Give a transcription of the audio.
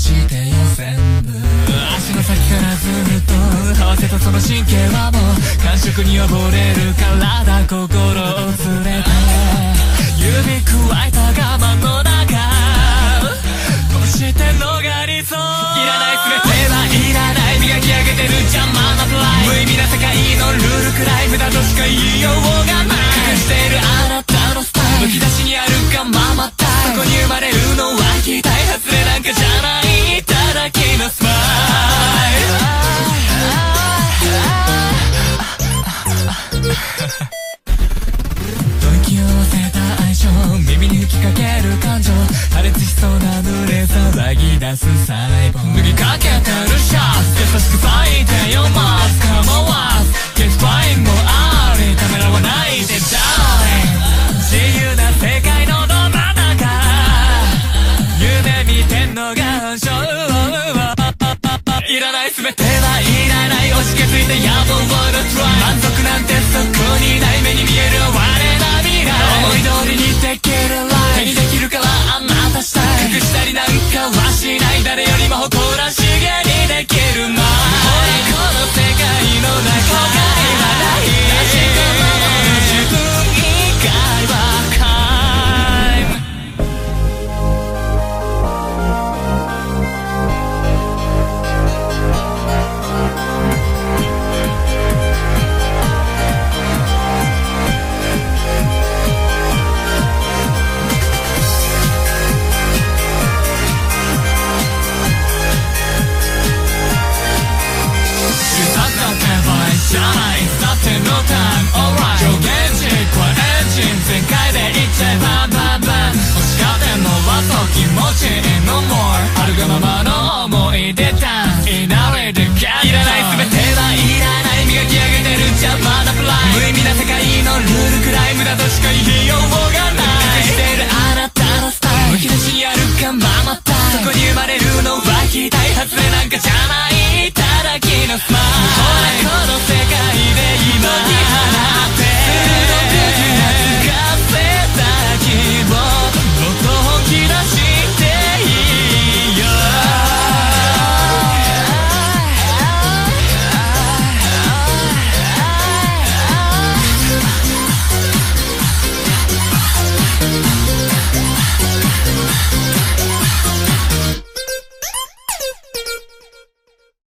して全部足の先からずっと合わせたその神経はもう感触に溺れる体心を連れて。指くわえたが吐き合わせた相性耳に吹きかける感情。破裂しそうな濡れ騒ぎ出す細胞脱ぎかけてるシャツ優しく咲いてよマかはしない誰よりも誇らしげにできるまこの世界の中。Alright. 上限軸はエンジン全開でいっちゃえバンバンバン欲しがってんのはそう気持ちいい。の more. あるがままの